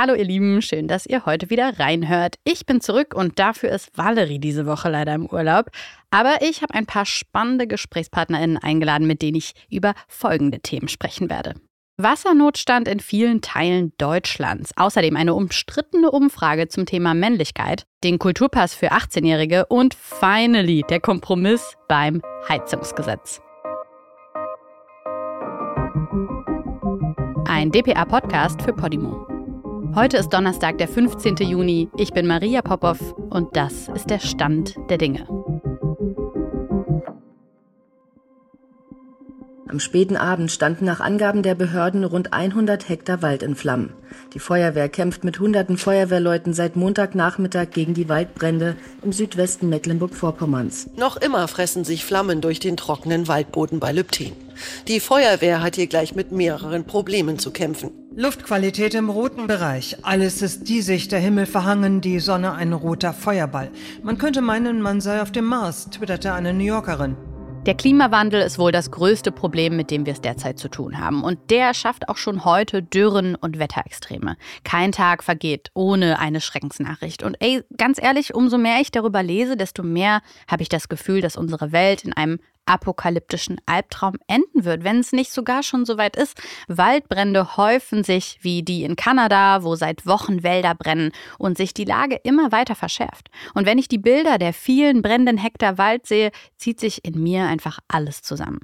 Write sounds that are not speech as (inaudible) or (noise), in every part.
Hallo ihr Lieben, schön, dass ihr heute wieder reinhört. Ich bin zurück und dafür ist Valerie diese Woche leider im Urlaub. Aber ich habe ein paar spannende GesprächspartnerInnen eingeladen, mit denen ich über folgende Themen sprechen werde. Wassernotstand in vielen Teilen Deutschlands. Außerdem eine umstrittene Umfrage zum Thema Männlichkeit, den Kulturpass für 18-Jährige und finally der Kompromiss beim Heizungsgesetz. Ein DPA-Podcast für Podimo. Heute ist Donnerstag, der 15. Juni. Ich bin Maria Popov und das ist der Stand der Dinge. Am späten Abend standen nach Angaben der Behörden rund 100 Hektar Wald in Flammen. Die Feuerwehr kämpft mit hunderten Feuerwehrleuten seit Montagnachmittag gegen die Waldbrände im Südwesten Mecklenburg-Vorpommerns. Noch immer fressen sich Flammen durch den trockenen Waldboden bei Lübtin. Die Feuerwehr hat hier gleich mit mehreren Problemen zu kämpfen. Luftqualität im roten Bereich. Alles ist diesig, der Himmel verhangen, die Sonne ein roter Feuerball. Man könnte meinen, man sei auf dem Mars, twitterte eine New Yorkerin. Der Klimawandel ist wohl das größte Problem, mit dem wir es derzeit zu tun haben. Und der schafft auch schon heute Dürren und Wetterextreme. Kein Tag vergeht ohne eine Schreckensnachricht. Und ey, ganz ehrlich, umso mehr ich darüber lese, desto mehr habe ich das Gefühl, dass unsere Welt in einem apokalyptischen Albtraum enden wird, wenn es nicht sogar schon so weit ist. Waldbrände häufen sich wie die in Kanada, wo seit Wochen Wälder brennen und sich die Lage immer weiter verschärft. Und wenn ich die Bilder der vielen brennenden Hektar Wald sehe, zieht sich in mir einfach alles zusammen.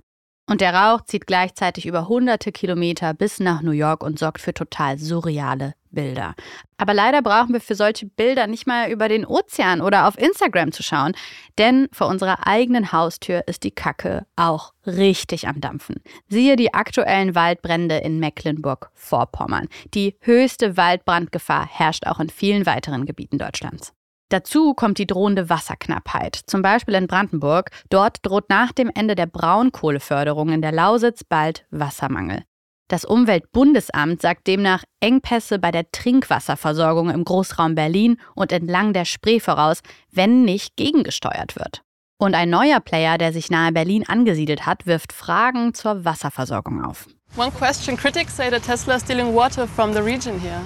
Und der Rauch zieht gleichzeitig über hunderte Kilometer bis nach New York und sorgt für total surreale Bilder. Aber leider brauchen wir für solche Bilder nicht mal über den Ozean oder auf Instagram zu schauen, denn vor unserer eigenen Haustür ist die Kacke auch richtig am Dampfen. Siehe die aktuellen Waldbrände in Mecklenburg-Vorpommern. Die höchste Waldbrandgefahr herrscht auch in vielen weiteren Gebieten Deutschlands. Dazu kommt die drohende Wasserknappheit, zum Beispiel in Brandenburg. Dort droht nach dem Ende der Braunkohleförderung in der Lausitz bald Wassermangel. Das Umweltbundesamt sagt demnach Engpässe bei der Trinkwasserversorgung im Großraum Berlin und entlang der Spree voraus, wenn nicht gegengesteuert wird. Und ein neuer Player, der sich nahe Berlin angesiedelt hat, wirft Fragen zur Wasserversorgung auf. One question critics say that Tesla is stealing water from the region here.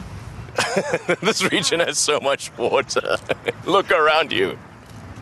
(laughs) this region has so much water. (laughs) Look around you.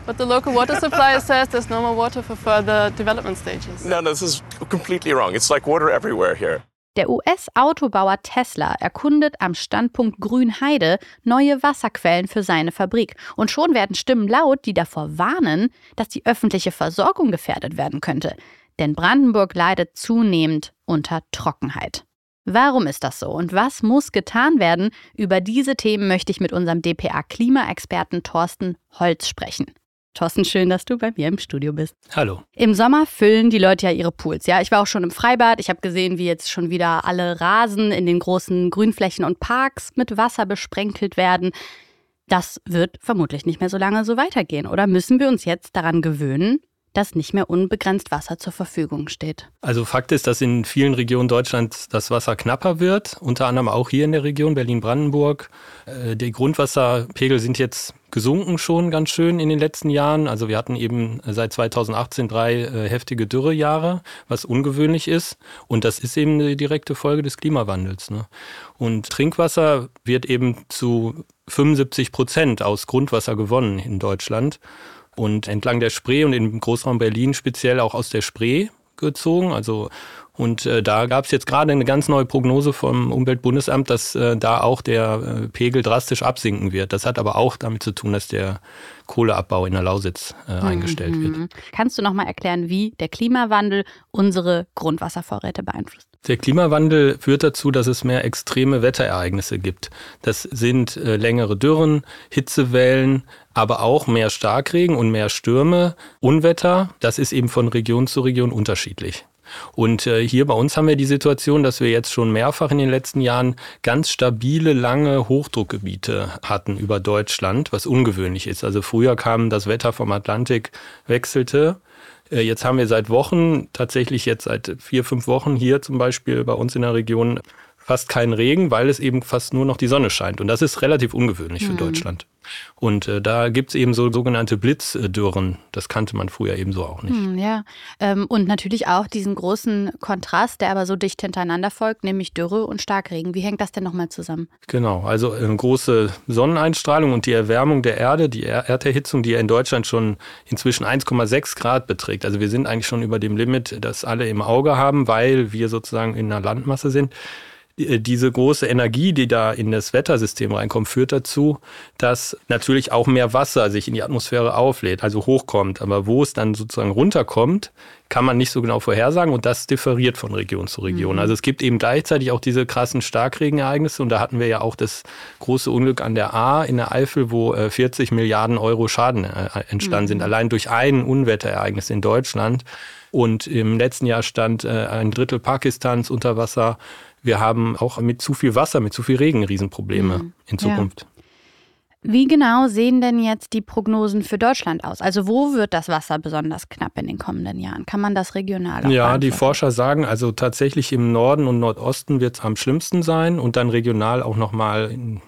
But the local water supplier (laughs) says there's no more water for further development stages. No, no, this is completely wrong. It's like water everywhere here. Der US-Autobauer Tesla erkundet am Standpunkt Grünheide neue Wasserquellen für seine Fabrik. Und schon werden Stimmen laut, die davor warnen, dass die öffentliche Versorgung gefährdet werden könnte. Denn Brandenburg leidet zunehmend unter Trockenheit. Warum ist das so und was muss getan werden? Über diese Themen möchte ich mit unserem DPA-Klimaexperten Thorsten Holz sprechen. Thorsten, schön, dass du bei mir im Studio bist. Hallo. Im Sommer füllen die Leute ja ihre Pools. Ja, ich war auch schon im Freibad. Ich habe gesehen, wie jetzt schon wieder alle Rasen in den großen Grünflächen und Parks mit Wasser besprenkelt werden. Das wird vermutlich nicht mehr so lange so weitergehen. Oder müssen wir uns jetzt daran gewöhnen, dass nicht mehr unbegrenzt Wasser zur Verfügung steht. Also Fakt ist, dass in vielen Regionen Deutschlands das Wasser knapper wird, unter anderem auch hier in der Region Berlin-Brandenburg. Äh, die Grundwasserpegel sind jetzt gesunken schon ganz schön in den letzten Jahren. Also wir hatten eben seit 2018 drei äh, heftige Dürrejahre, was ungewöhnlich ist. Und das ist eben eine direkte Folge des Klimawandels. Ne? Und Trinkwasser wird eben zu 75 Prozent aus Grundwasser gewonnen in Deutschland und entlang der Spree und im Großraum Berlin speziell auch aus der Spree gezogen. Also und äh, da gab es jetzt gerade eine ganz neue Prognose vom Umweltbundesamt, dass äh, da auch der äh, Pegel drastisch absinken wird. Das hat aber auch damit zu tun, dass der Kohleabbau in der Lausitz äh, mhm. eingestellt wird. Kannst du noch mal erklären, wie der Klimawandel unsere Grundwasservorräte beeinflusst? Der Klimawandel führt dazu, dass es mehr extreme Wetterereignisse gibt. Das sind äh, längere Dürren, Hitzewellen, aber auch mehr Starkregen und mehr Stürme, Unwetter. Das ist eben von Region zu Region unterschiedlich. Und äh, hier bei uns haben wir die Situation, dass wir jetzt schon mehrfach in den letzten Jahren ganz stabile, lange Hochdruckgebiete hatten über Deutschland, was ungewöhnlich ist. Also früher kam das Wetter vom Atlantik, wechselte. Äh, jetzt haben wir seit Wochen, tatsächlich jetzt seit vier, fünf Wochen hier zum Beispiel bei uns in der Region fast keinen Regen, weil es eben fast nur noch die Sonne scheint. Und das ist relativ ungewöhnlich für mhm. Deutschland. Und äh, da gibt es eben so sogenannte Blitzdürren. Das kannte man früher eben so auch nicht. Hm, ja, ähm, und natürlich auch diesen großen Kontrast, der aber so dicht hintereinander folgt, nämlich Dürre und Starkregen. Wie hängt das denn nochmal zusammen? Genau, also äh, große Sonneneinstrahlung und die Erwärmung der Erde, die er Erderhitzung, die ja in Deutschland schon inzwischen 1,6 Grad beträgt. Also wir sind eigentlich schon über dem Limit, das alle im Auge haben, weil wir sozusagen in einer Landmasse sind. Äh, diese große Energie, die da in das Wettersystem reinkommt, führt dazu, dass natürlich auch mehr Wasser sich in die Atmosphäre auflädt, also hochkommt. Aber wo es dann sozusagen runterkommt, kann man nicht so genau vorhersagen und das differiert von Region zu Region. Mhm. Also es gibt eben gleichzeitig auch diese krassen Starkregenereignisse und da hatten wir ja auch das große Unglück an der A in der Eifel, wo 40 äh, Milliarden Euro Schaden äh, entstanden mhm. sind, allein durch ein Unwetterereignis in Deutschland. Und im letzten Jahr stand ein Drittel Pakistans unter Wasser wir haben auch mit zu viel Wasser, mit zu viel Regen Riesenprobleme mhm. in Zukunft. Ja. Wie genau sehen denn jetzt die Prognosen für Deutschland aus? Also wo wird das Wasser besonders knapp in den kommenden Jahren? Kann man das regional Ja, die Forscher sagen also tatsächlich im Norden und Nordosten wird es am schlimmsten sein und dann regional auch nochmal in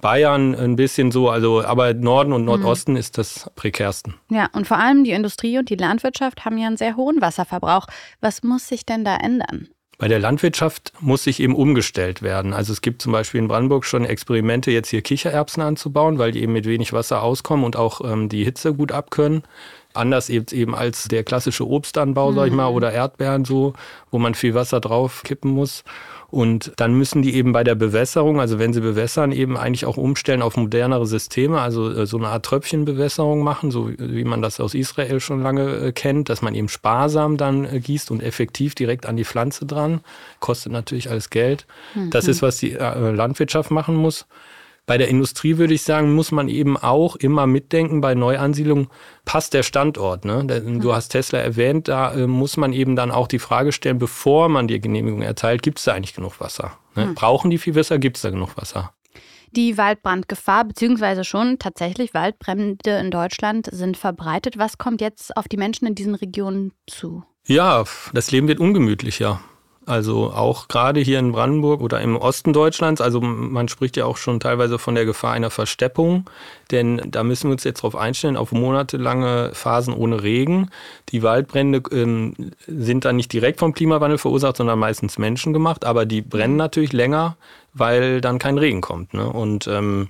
Bayern ein bisschen so, also aber Norden und Nordosten mhm. ist das prekärsten. Ja, und vor allem die Industrie und die Landwirtschaft haben ja einen sehr hohen Wasserverbrauch. Was muss sich denn da ändern? Bei der Landwirtschaft muss sich eben umgestellt werden. Also es gibt zum Beispiel in Brandenburg schon Experimente, jetzt hier Kichererbsen anzubauen, weil die eben mit wenig Wasser auskommen und auch ähm, die Hitze gut abkönnen. Anders eben als der klassische Obstanbau, mhm. sag ich mal, mhm. oder Erdbeeren so, wo man viel Wasser drauf kippen muss. Und dann müssen die eben bei der Bewässerung, also wenn sie bewässern, eben eigentlich auch umstellen auf modernere Systeme, also äh, so eine Art Tröpfchenbewässerung machen, so wie man das aus Israel schon lange äh, kennt, dass man eben sparsam dann äh, gießt und effektiv direkt an die Pflanze dran. Kostet natürlich alles Geld. Mhm. Das ist, was die Landwirtschaft machen muss. Bei der Industrie würde ich sagen, muss man eben auch immer mitdenken bei Neuansiedlungen, passt der Standort. Ne? Du hast Tesla erwähnt, da äh, muss man eben dann auch die Frage stellen, bevor man die Genehmigung erteilt, gibt es da eigentlich genug Wasser? Ne? Hm. Brauchen die viel Wasser? Gibt es da genug Wasser? Die Waldbrandgefahr, beziehungsweise schon tatsächlich Waldbrände in Deutschland sind verbreitet. Was kommt jetzt auf die Menschen in diesen Regionen zu? Ja, das Leben wird ungemütlicher. Also auch gerade hier in Brandenburg oder im Osten Deutschlands, also man spricht ja auch schon teilweise von der Gefahr einer Versteppung, denn da müssen wir uns jetzt darauf einstellen, auf monatelange Phasen ohne Regen. Die Waldbrände ähm, sind dann nicht direkt vom Klimawandel verursacht, sondern meistens menschengemacht, aber die brennen natürlich länger, weil dann kein Regen kommt. Ne? Und ähm,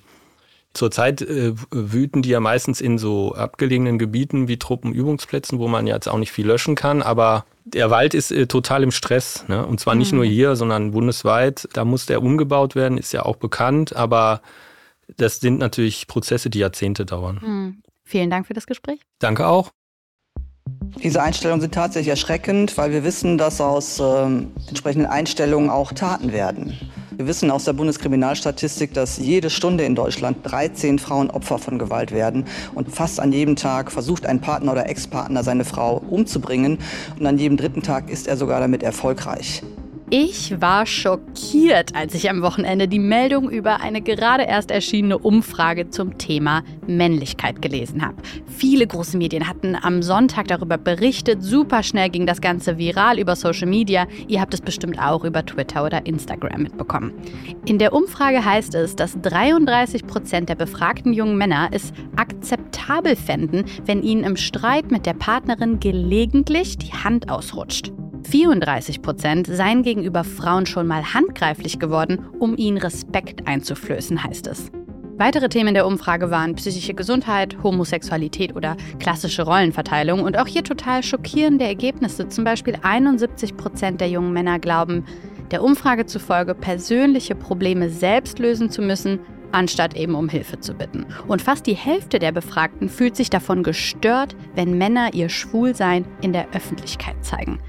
Zurzeit äh, wüten die ja meistens in so abgelegenen Gebieten wie Truppenübungsplätzen, wo man jetzt auch nicht viel löschen kann, aber der Wald ist äh, total im Stress. Ne? Und zwar nicht mhm. nur hier, sondern bundesweit. Da muss der umgebaut werden, ist ja auch bekannt. Aber das sind natürlich Prozesse, die Jahrzehnte dauern. Mhm. Vielen Dank für das Gespräch. Danke auch. Diese Einstellungen sind tatsächlich erschreckend, weil wir wissen, dass aus ähm, entsprechenden Einstellungen auch Taten werden. Wir wissen aus der Bundeskriminalstatistik, dass jede Stunde in Deutschland 13 Frauen Opfer von Gewalt werden. Und fast an jedem Tag versucht ein Partner oder Ex-Partner seine Frau umzubringen. Und an jedem dritten Tag ist er sogar damit erfolgreich. Ich war schockiert, als ich am Wochenende die Meldung über eine gerade erst erschienene Umfrage zum Thema Männlichkeit gelesen habe. Viele große Medien hatten am Sonntag darüber berichtet. Super schnell ging das Ganze viral über Social Media. Ihr habt es bestimmt auch über Twitter oder Instagram mitbekommen. In der Umfrage heißt es, dass 33 Prozent der befragten jungen Männer es akzeptabel fänden, wenn ihnen im Streit mit der Partnerin gelegentlich die Hand ausrutscht. 34 Prozent seien gegenüber Frauen schon mal handgreiflich geworden, um ihnen Respekt einzuflößen, heißt es. Weitere Themen der Umfrage waren psychische Gesundheit, Homosexualität oder klassische Rollenverteilung und auch hier total schockierende Ergebnisse. Zum Beispiel 71 Prozent der jungen Männer glauben, der Umfrage zufolge persönliche Probleme selbst lösen zu müssen, anstatt eben um Hilfe zu bitten. Und fast die Hälfte der Befragten fühlt sich davon gestört, wenn Männer ihr Schwulsein in der Öffentlichkeit zeigen.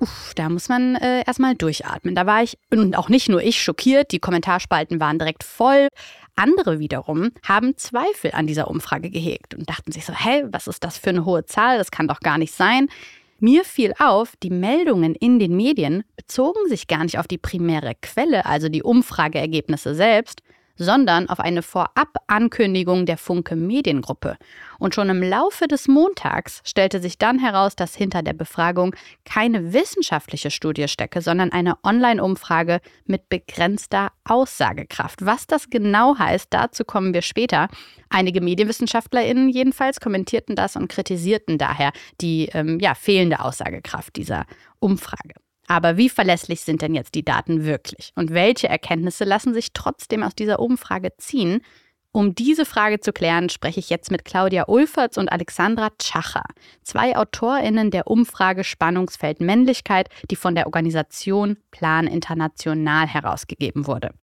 Uff, da muss man äh, erstmal durchatmen. Da war ich, und auch nicht nur ich, schockiert. Die Kommentarspalten waren direkt voll. Andere wiederum haben Zweifel an dieser Umfrage gehegt und dachten sich so, hä, was ist das für eine hohe Zahl? Das kann doch gar nicht sein. Mir fiel auf, die Meldungen in den Medien bezogen sich gar nicht auf die primäre Quelle, also die Umfrageergebnisse selbst, sondern auf eine Vorab-Ankündigung der Funke Mediengruppe. Und schon im Laufe des Montags stellte sich dann heraus, dass hinter der Befragung keine wissenschaftliche Studie stecke, sondern eine Online-Umfrage mit begrenzter Aussagekraft. Was das genau heißt, dazu kommen wir später. Einige MedienwissenschaftlerInnen jedenfalls kommentierten das und kritisierten daher die ähm, ja, fehlende Aussagekraft dieser Umfrage. Aber wie verlässlich sind denn jetzt die Daten wirklich? Und welche Erkenntnisse lassen sich trotzdem aus dieser Umfrage ziehen? Um diese Frage zu klären, spreche ich jetzt mit Claudia Ulferts und Alexandra Tschacher, zwei AutorInnen der Umfrage Spannungsfeld Männlichkeit, die von der Organisation Plan International herausgegeben wurde.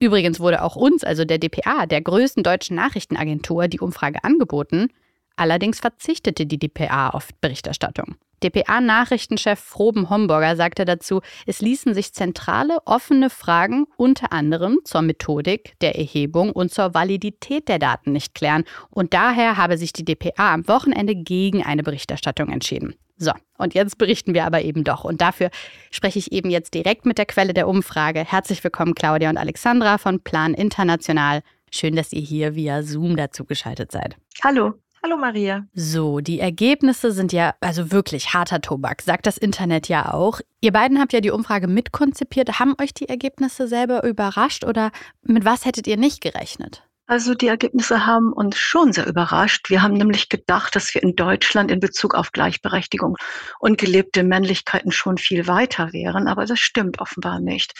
Übrigens wurde auch uns, also der dpa, der größten deutschen Nachrichtenagentur, die Umfrage angeboten. Allerdings verzichtete die dpa auf Berichterstattung. dpa-Nachrichtenchef Froben Homburger sagte dazu, es ließen sich zentrale offene Fragen unter anderem zur Methodik der Erhebung und zur Validität der Daten nicht klären und daher habe sich die dpa am Wochenende gegen eine Berichterstattung entschieden. So, und jetzt berichten wir aber eben doch. Und dafür spreche ich eben jetzt direkt mit der Quelle der Umfrage. Herzlich willkommen, Claudia und Alexandra von Plan International. Schön, dass ihr hier via Zoom dazu geschaltet seid. Hallo. Hallo Maria. So, die Ergebnisse sind ja also wirklich harter Tobak, sagt das Internet ja auch. Ihr beiden habt ja die Umfrage mitkonzipiert. Haben euch die Ergebnisse selber überrascht oder mit was hättet ihr nicht gerechnet? Also die Ergebnisse haben uns schon sehr überrascht. Wir haben nämlich gedacht, dass wir in Deutschland in Bezug auf Gleichberechtigung und gelebte Männlichkeiten schon viel weiter wären, aber das stimmt offenbar nicht.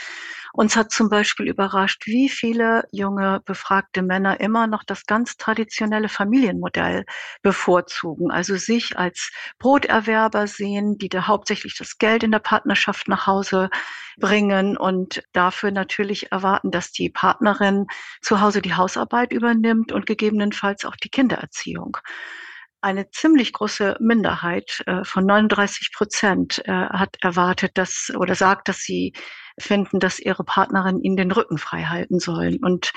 Uns hat zum Beispiel überrascht, wie viele junge befragte Männer immer noch das ganz traditionelle Familienmodell bevorzugen, also sich als Broterwerber sehen, die da hauptsächlich das Geld in der Partnerschaft nach Hause bringen und dafür natürlich erwarten, dass die Partnerin zu Hause die Hausarbeit übernimmt und gegebenenfalls auch die Kindererziehung. Eine ziemlich große Minderheit äh, von 39 Prozent äh, hat erwartet, dass oder sagt, dass sie finden, dass ihre Partnerin ihnen den Rücken frei halten sollen. Und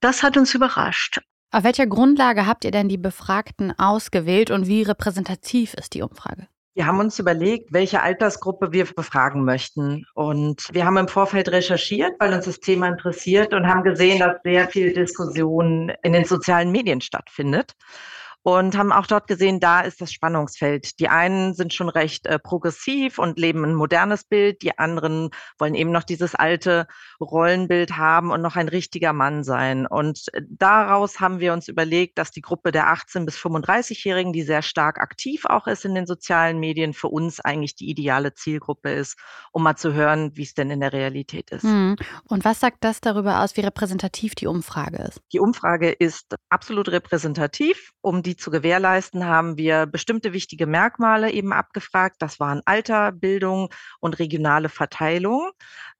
das hat uns überrascht. Auf welcher Grundlage habt ihr denn die Befragten ausgewählt und wie repräsentativ ist die Umfrage? Wir haben uns überlegt, welche Altersgruppe wir befragen möchten. Und wir haben im Vorfeld recherchiert, weil uns das Thema interessiert und haben gesehen, dass sehr viel Diskussion in den sozialen Medien stattfindet und haben auch dort gesehen, da ist das Spannungsfeld. Die einen sind schon recht äh, progressiv und leben ein modernes Bild, die anderen wollen eben noch dieses alte Rollenbild haben und noch ein richtiger Mann sein. Und äh, daraus haben wir uns überlegt, dass die Gruppe der 18 bis 35-Jährigen, die sehr stark aktiv auch ist in den sozialen Medien, für uns eigentlich die ideale Zielgruppe ist, um mal zu hören, wie es denn in der Realität ist. Hm. Und was sagt das darüber aus, wie repräsentativ die Umfrage ist? Die Umfrage ist absolut repräsentativ, um die zu gewährleisten, haben wir bestimmte wichtige Merkmale eben abgefragt. Das waren Alter, Bildung und regionale Verteilung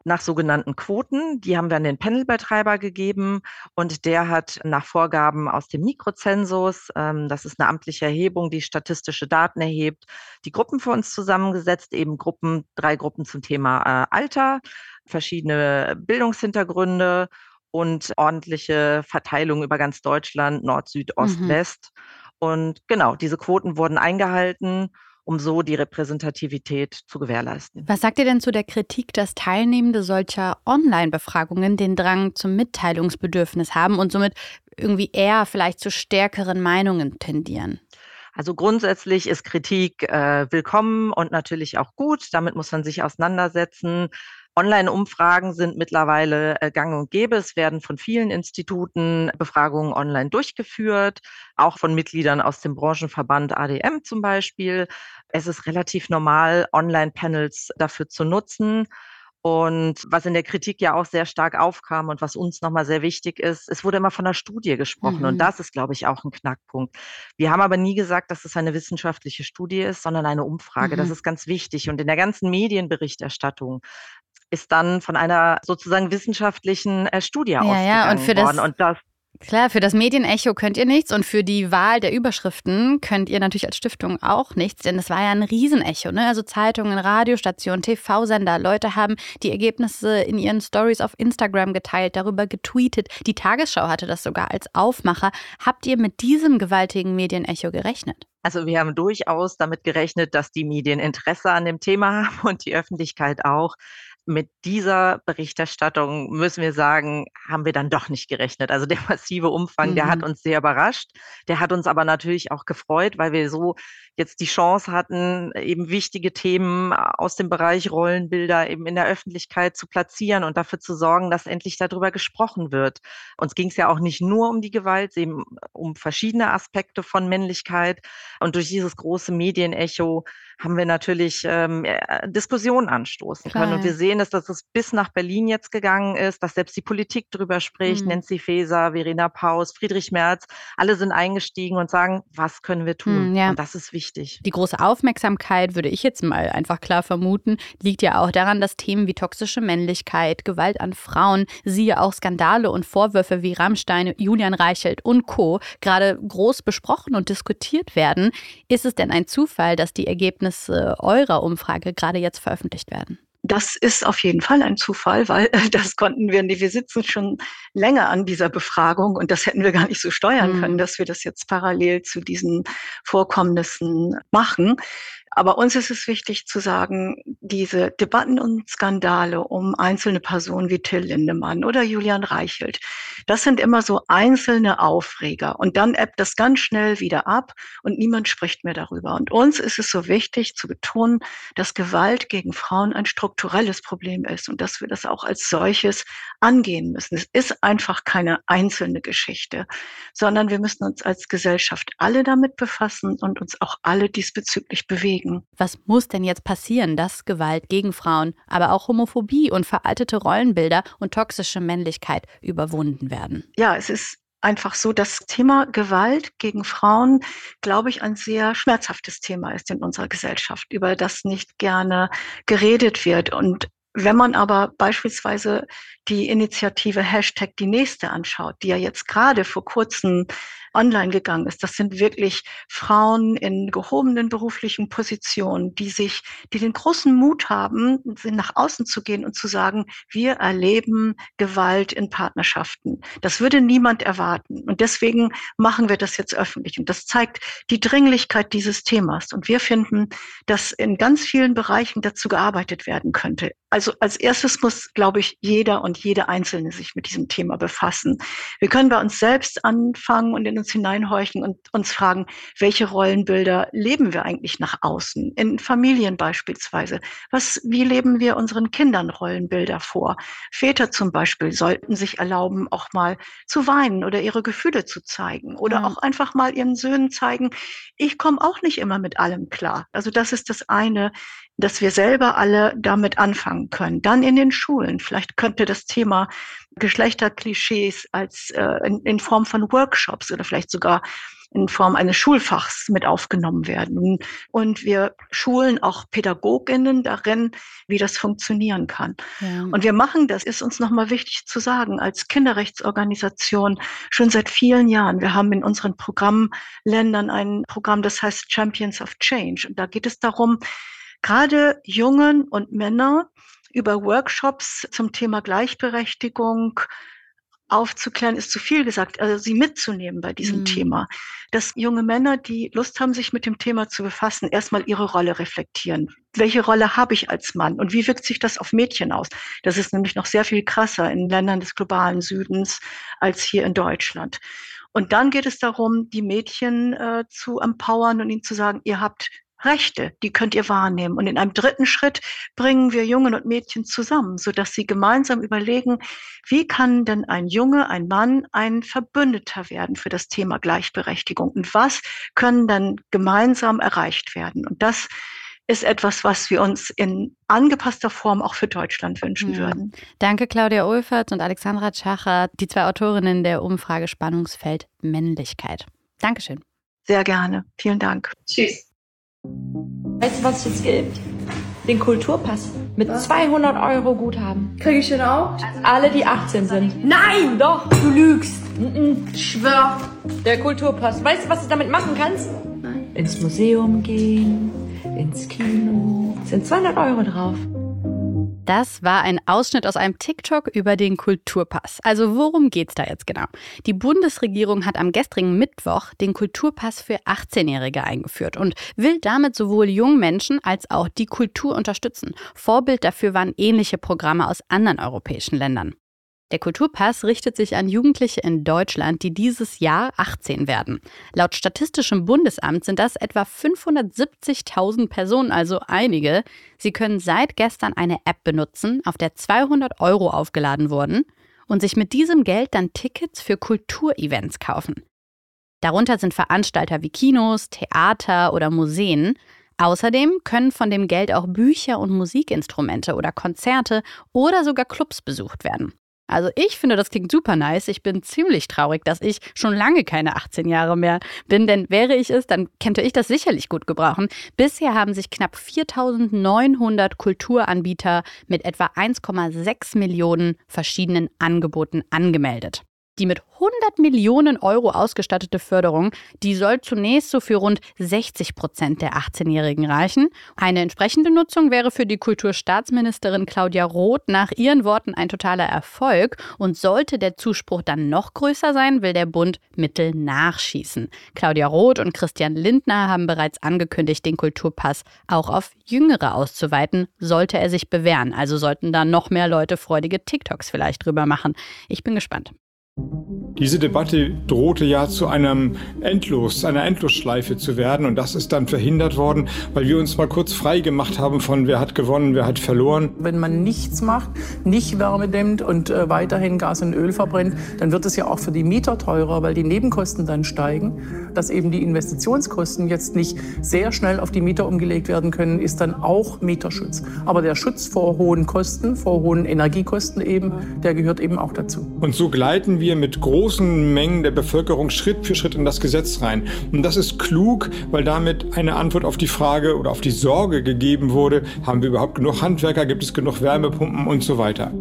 nach sogenannten Quoten. Die haben wir an den Panelbetreiber gegeben und der hat nach Vorgaben aus dem Mikrozensus, ähm, das ist eine amtliche Erhebung, die statistische Daten erhebt, die Gruppen für uns zusammengesetzt, eben Gruppen, drei Gruppen zum Thema äh, Alter, verschiedene Bildungshintergründe und ordentliche Verteilung über ganz Deutschland, Nord, Süd, Ost, mhm. West. Und genau, diese Quoten wurden eingehalten, um so die Repräsentativität zu gewährleisten. Was sagt ihr denn zu der Kritik, dass Teilnehmende solcher Online-Befragungen den Drang zum Mitteilungsbedürfnis haben und somit irgendwie eher vielleicht zu stärkeren Meinungen tendieren? Also grundsätzlich ist Kritik äh, willkommen und natürlich auch gut. Damit muss man sich auseinandersetzen. Online-Umfragen sind mittlerweile äh, gang und gäbe. Es werden von vielen Instituten Befragungen online durchgeführt, auch von Mitgliedern aus dem Branchenverband ADM zum Beispiel. Es ist relativ normal, Online-Panels dafür zu nutzen. Und was in der Kritik ja auch sehr stark aufkam und was uns nochmal sehr wichtig ist, es wurde immer von einer Studie gesprochen. Mhm. Und das ist, glaube ich, auch ein Knackpunkt. Wir haben aber nie gesagt, dass es eine wissenschaftliche Studie ist, sondern eine Umfrage. Mhm. Das ist ganz wichtig. Und in der ganzen Medienberichterstattung ist dann von einer sozusagen wissenschaftlichen äh, Studie ja, ausgegangen ja, und für worden. Das und das Klar, für das Medienecho könnt ihr nichts und für die Wahl der Überschriften könnt ihr natürlich als Stiftung auch nichts, denn es war ja ein Riesenecho. Ne? Also Zeitungen, Radiostationen, TV-Sender, Leute haben die Ergebnisse in ihren Stories auf Instagram geteilt, darüber getweetet. Die Tagesschau hatte das sogar als Aufmacher. Habt ihr mit diesem gewaltigen Medienecho gerechnet? Also wir haben durchaus damit gerechnet, dass die Medien Interesse an dem Thema haben und die Öffentlichkeit auch. Mit dieser Berichterstattung müssen wir sagen, haben wir dann doch nicht gerechnet. Also der (laughs) massive Umfang, mhm. der hat mhm. uns sehr überrascht. Der hat uns aber natürlich auch gefreut, weil wir so jetzt die Chance hatten, eben wichtige Themen aus dem Bereich Rollenbilder eben in der Öffentlichkeit zu platzieren und dafür zu sorgen, dass endlich darüber gesprochen wird. Uns ging es ja auch nicht nur um die Gewalt, eben um verschiedene Aspekte von Männlichkeit. Und durch dieses große Medienecho haben wir natürlich ähm, äh, Diskussionen anstoßen Klar, können. Und wir sehen, dass das bis nach Berlin jetzt gegangen ist, dass selbst die Politik drüber spricht. Mhm. Nancy Faeser, Verena Paus, Friedrich Merz, alle sind eingestiegen und sagen, was können wir tun? Mhm, ja. Und das ist wichtig. Die große Aufmerksamkeit, würde ich jetzt mal einfach klar vermuten, liegt ja auch daran, dass Themen wie toxische Männlichkeit, Gewalt an Frauen, siehe auch Skandale und Vorwürfe wie Rammstein, Julian Reichelt und Co. gerade groß besprochen und diskutiert werden. Ist es denn ein Zufall, dass die Ergebnisse eurer Umfrage gerade jetzt veröffentlicht werden? Das ist auf jeden Fall ein Zufall, weil das konnten wir nicht. Wir sitzen schon länger an dieser Befragung und das hätten wir gar nicht so steuern mhm. können, dass wir das jetzt parallel zu diesen Vorkommnissen machen. Aber uns ist es wichtig zu sagen, diese Debatten und Skandale um einzelne Personen wie Till Lindemann oder Julian Reichelt, das sind immer so einzelne Aufreger. Und dann ebbt das ganz schnell wieder ab und niemand spricht mehr darüber. Und uns ist es so wichtig zu betonen, dass Gewalt gegen Frauen ein strukturelles Problem ist und dass wir das auch als solches angehen müssen. Es ist einfach keine einzelne Geschichte, sondern wir müssen uns als Gesellschaft alle damit befassen und uns auch alle diesbezüglich bewegen bewegen. Was muss denn jetzt passieren, dass Gewalt gegen Frauen, aber auch Homophobie und veraltete Rollenbilder und toxische Männlichkeit überwunden werden? Ja, es ist einfach so, das Thema Gewalt gegen Frauen, glaube ich, ein sehr schmerzhaftes Thema ist in unserer Gesellschaft, über das nicht gerne geredet wird. Und wenn man aber beispielsweise die Initiative Hashtag die Nächste anschaut, die ja jetzt gerade vor kurzem online gegangen ist. Das sind wirklich Frauen in gehobenen beruflichen Positionen, die sich, die den großen Mut haben, nach außen zu gehen und zu sagen, wir erleben Gewalt in Partnerschaften. Das würde niemand erwarten. Und deswegen machen wir das jetzt öffentlich. Und das zeigt die Dringlichkeit dieses Themas. Und wir finden, dass in ganz vielen Bereichen dazu gearbeitet werden könnte. Also als erstes muss, glaube ich, jeder und jede Einzelne sich mit diesem Thema befassen. Wir können bei uns selbst anfangen und in uns hineinhorchen und uns fragen, welche Rollenbilder leben wir eigentlich nach außen? In Familien beispielsweise. Was, wie leben wir unseren Kindern Rollenbilder vor? Väter zum Beispiel sollten sich erlauben, auch mal zu weinen oder ihre Gefühle zu zeigen oder ja. auch einfach mal ihren Söhnen zeigen, ich komme auch nicht immer mit allem klar. Also das ist das eine, dass wir selber alle damit anfangen können. Dann in den Schulen. Vielleicht könnte das Thema Geschlechterklischees als äh, in, in Form von Workshops oder vielleicht sogar in Form eines Schulfachs mit aufgenommen werden. Und wir schulen auch Pädagoginnen darin, wie das funktionieren kann. Ja. Und wir machen das, ist uns nochmal wichtig zu sagen, als Kinderrechtsorganisation schon seit vielen Jahren. Wir haben in unseren Programmländern ein Programm, das heißt Champions of Change. Und da geht es darum, gerade Jungen und Männer über Workshops zum Thema Gleichberechtigung aufzuklären, ist zu viel gesagt, also sie mitzunehmen bei diesem mhm. Thema. Dass junge Männer, die Lust haben, sich mit dem Thema zu befassen, erstmal ihre Rolle reflektieren. Welche Rolle habe ich als Mann und wie wirkt sich das auf Mädchen aus? Das ist nämlich noch sehr viel krasser in Ländern des globalen Südens als hier in Deutschland. Und dann geht es darum, die Mädchen äh, zu empowern und ihnen zu sagen, ihr habt Rechte, die könnt ihr wahrnehmen. Und in einem dritten Schritt bringen wir Jungen und Mädchen zusammen, sodass sie gemeinsam überlegen, wie kann denn ein Junge, ein Mann ein Verbündeter werden für das Thema Gleichberechtigung und was können dann gemeinsam erreicht werden. Und das ist etwas, was wir uns in angepasster Form auch für Deutschland wünschen ja. würden. Danke, Claudia Ulfert und Alexandra Tschacher, die zwei Autorinnen der Umfrage Spannungsfeld Männlichkeit. Dankeschön. Sehr gerne. Vielen Dank. Tschüss. Weißt du, was es jetzt gibt? Den Kulturpass mit was? 200 Euro Guthaben. Kriege ich den auch? Alle, die 18 sind. Nein! Doch! Du lügst. Mm Schwör. Der Kulturpass. Weißt du, was du damit machen kannst? Nein. Ins Museum gehen, ins Kino. Es sind 200 Euro drauf. Das war ein Ausschnitt aus einem TikTok über den Kulturpass. Also worum geht's da jetzt genau? Die Bundesregierung hat am gestrigen Mittwoch den Kulturpass für 18-Jährige eingeführt und will damit sowohl jungen Menschen als auch die Kultur unterstützen. Vorbild dafür waren ähnliche Programme aus anderen europäischen Ländern. Der Kulturpass richtet sich an Jugendliche in Deutschland, die dieses Jahr 18 werden. Laut Statistischem Bundesamt sind das etwa 570.000 Personen, also einige. Sie können seit gestern eine App benutzen, auf der 200 Euro aufgeladen wurden und sich mit diesem Geld dann Tickets für Kulturevents kaufen. Darunter sind Veranstalter wie Kinos, Theater oder Museen. Außerdem können von dem Geld auch Bücher und Musikinstrumente oder Konzerte oder sogar Clubs besucht werden. Also ich finde, das klingt super nice. Ich bin ziemlich traurig, dass ich schon lange keine 18 Jahre mehr bin, denn wäre ich es, dann könnte ich das sicherlich gut gebrauchen. Bisher haben sich knapp 4900 Kulturanbieter mit etwa 1,6 Millionen verschiedenen Angeboten angemeldet. Die mit 100 Millionen Euro ausgestattete Förderung, die soll zunächst so für rund 60 Prozent der 18-Jährigen reichen. Eine entsprechende Nutzung wäre für die Kulturstaatsministerin Claudia Roth nach ihren Worten ein totaler Erfolg. Und sollte der Zuspruch dann noch größer sein, will der Bund Mittel nachschießen. Claudia Roth und Christian Lindner haben bereits angekündigt, den Kulturpass auch auf Jüngere auszuweiten, sollte er sich bewähren. Also sollten da noch mehr Leute freudige TikToks vielleicht drüber machen. Ich bin gespannt. Diese Debatte drohte ja zu einem Endlos, einer Endlosschleife zu werden und das ist dann verhindert worden, weil wir uns mal kurz frei gemacht haben von wer hat gewonnen, wer hat verloren. Wenn man nichts macht, nicht Wärme dämmt und äh, weiterhin Gas und Öl verbrennt, dann wird es ja auch für die Mieter teurer, weil die Nebenkosten dann steigen. Dass eben die Investitionskosten jetzt nicht sehr schnell auf die Mieter umgelegt werden können, ist dann auch Mieterschutz. Aber der Schutz vor hohen Kosten, vor hohen Energiekosten eben, der gehört eben auch dazu. Und so gleiten wir mit großen großen Mengen der Bevölkerung Schritt für Schritt in das Gesetz rein. Und das ist klug, weil damit eine Antwort auf die Frage oder auf die Sorge gegeben wurde, haben wir überhaupt genug Handwerker, gibt es genug Wärmepumpen und so weiter.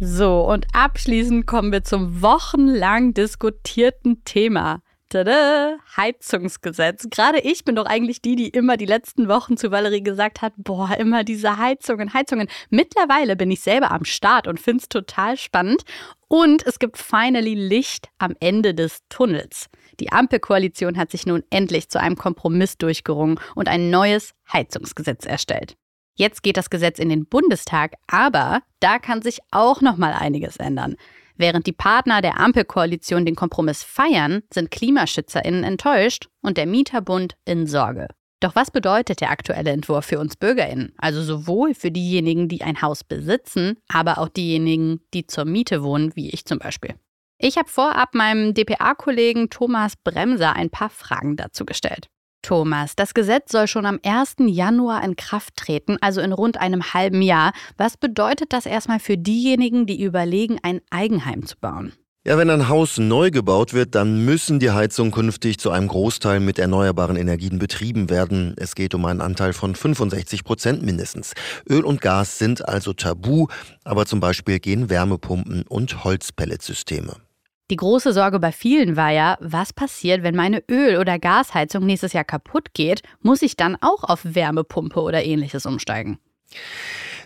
So, und abschließend kommen wir zum wochenlang diskutierten Thema. Tada, Heizungsgesetz. Gerade ich bin doch eigentlich die, die immer die letzten Wochen zu Valerie gesagt hat, boah, immer diese Heizungen, Heizungen. Mittlerweile bin ich selber am Start und finde es total spannend. Und es gibt finally Licht am Ende des Tunnels. Die Ampelkoalition hat sich nun endlich zu einem Kompromiss durchgerungen und ein neues Heizungsgesetz erstellt. Jetzt geht das Gesetz in den Bundestag, aber da kann sich auch noch mal einiges ändern. Während die Partner der Ampelkoalition den Kompromiss feiern, sind KlimaschützerInnen enttäuscht und der Mieterbund in Sorge. Doch was bedeutet der aktuelle Entwurf für uns BürgerInnen? Also sowohl für diejenigen, die ein Haus besitzen, aber auch diejenigen, die zur Miete wohnen, wie ich zum Beispiel. Ich habe vorab meinem DPA-Kollegen Thomas Bremser ein paar Fragen dazu gestellt. Thomas, das Gesetz soll schon am 1. Januar in Kraft treten, also in rund einem halben Jahr. Was bedeutet das erstmal für diejenigen, die überlegen, ein Eigenheim zu bauen? Ja, wenn ein Haus neu gebaut wird, dann müssen die Heizungen künftig zu einem Großteil mit erneuerbaren Energien betrieben werden. Es geht um einen Anteil von 65 Prozent mindestens. Öl und Gas sind also tabu, aber zum Beispiel gehen Wärmepumpen und Holzpelletsysteme. Die große Sorge bei vielen war ja, was passiert, wenn meine Öl- oder Gasheizung nächstes Jahr kaputt geht? Muss ich dann auch auf Wärmepumpe oder ähnliches umsteigen?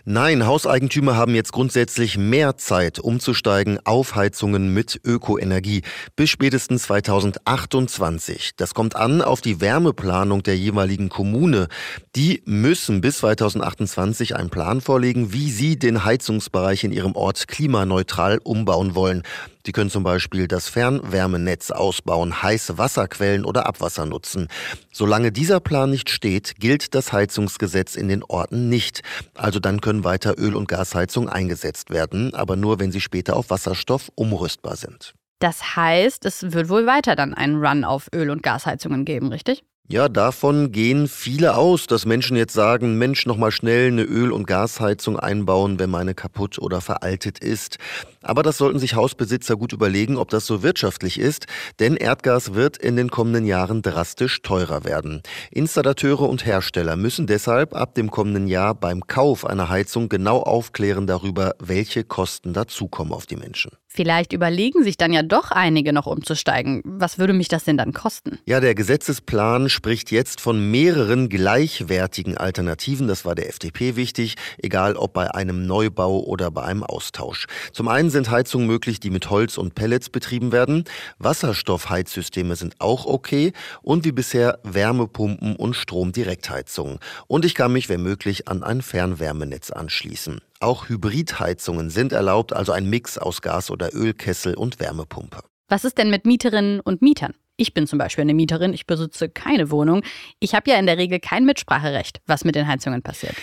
Nein, Hauseigentümer haben jetzt grundsätzlich mehr Zeit, umzusteigen auf Heizungen mit Ökoenergie bis spätestens 2028. Das kommt an auf die Wärmeplanung der jeweiligen Kommune. Die müssen bis 2028 einen Plan vorlegen, wie sie den Heizungsbereich in ihrem Ort klimaneutral umbauen wollen. Die können zum Beispiel das Fernwärmenetz ausbauen, heiße Wasserquellen oder Abwasser nutzen. Solange dieser Plan nicht steht, gilt das Heizungsgesetz in den Orten nicht. Also dann können weiter Öl- und Gasheizungen eingesetzt werden, aber nur, wenn sie später auf Wasserstoff umrüstbar sind. Das heißt, es wird wohl weiter dann einen Run auf Öl- und Gasheizungen geben, richtig? Ja, davon gehen viele aus, dass Menschen jetzt sagen, Mensch, noch mal schnell eine Öl- und Gasheizung einbauen, wenn meine kaputt oder veraltet ist. Aber das sollten sich Hausbesitzer gut überlegen, ob das so wirtschaftlich ist, denn Erdgas wird in den kommenden Jahren drastisch teurer werden. Installateure und Hersteller müssen deshalb ab dem kommenden Jahr beim Kauf einer Heizung genau aufklären darüber, welche Kosten dazukommen auf die Menschen. Vielleicht überlegen sich dann ja doch einige noch umzusteigen. Was würde mich das denn dann kosten? Ja, der Gesetzesplan spricht jetzt von mehreren gleichwertigen Alternativen. Das war der FDP wichtig, egal ob bei einem Neubau oder bei einem Austausch. Zum einen sind Heizungen möglich, die mit Holz und Pellets betrieben werden. Wasserstoffheizsysteme sind auch okay und wie bisher Wärmepumpen und Stromdirektheizungen. Und ich kann mich, wenn möglich, an ein Fernwärmenetz anschließen. Auch Hybridheizungen sind erlaubt, also ein Mix aus Gas- oder Ölkessel und Wärmepumpe. Was ist denn mit Mieterinnen und Mietern? Ich bin zum Beispiel eine Mieterin, ich besitze keine Wohnung. Ich habe ja in der Regel kein Mitspracherecht, was mit den Heizungen passiert.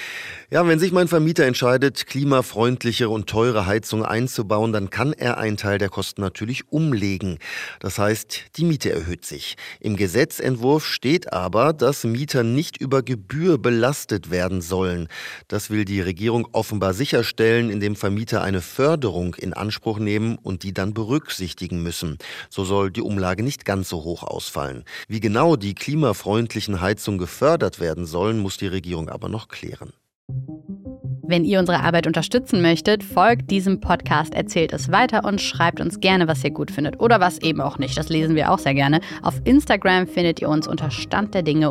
Ja, wenn sich mein Vermieter entscheidet, klimafreundliche und teure Heizungen einzubauen, dann kann er einen Teil der Kosten natürlich umlegen. Das heißt, die Miete erhöht sich. Im Gesetzentwurf steht aber, dass Mieter nicht über Gebühr belastet werden sollen. Das will die Regierung offenbar sicherstellen, indem Vermieter eine Förderung in Anspruch nehmen und die dann berücksichtigen müssen. So soll die Umlage nicht ganz so hoch hoch ausfallen. Wie genau die klimafreundlichen Heizungen gefördert werden sollen, muss die Regierung aber noch klären. Wenn ihr unsere Arbeit unterstützen möchtet, folgt diesem Podcast, erzählt es weiter und schreibt uns gerne, was ihr gut findet oder was eben auch nicht. Das lesen wir auch sehr gerne. Auf Instagram findet ihr uns unter Stand der Dinge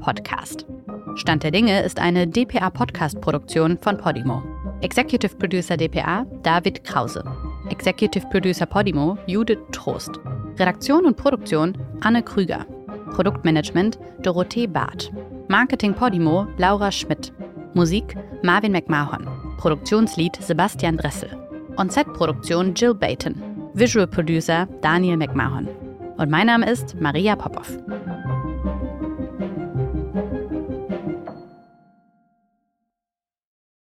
Podcast. Stand der Dinge ist eine DPA Podcast Produktion von Podimo. Executive Producer DPA David Krause. Executive Producer Podimo Judith Trost. Redaktion und Produktion Anne Krüger. Produktmanagement Dorothee Barth. Marketing Podimo Laura Schmidt. Musik Marvin McMahon. Produktionslied Sebastian Dressel. On-Set-Produktion Jill Bayton. Visual Producer Daniel McMahon. Und mein Name ist Maria Popov.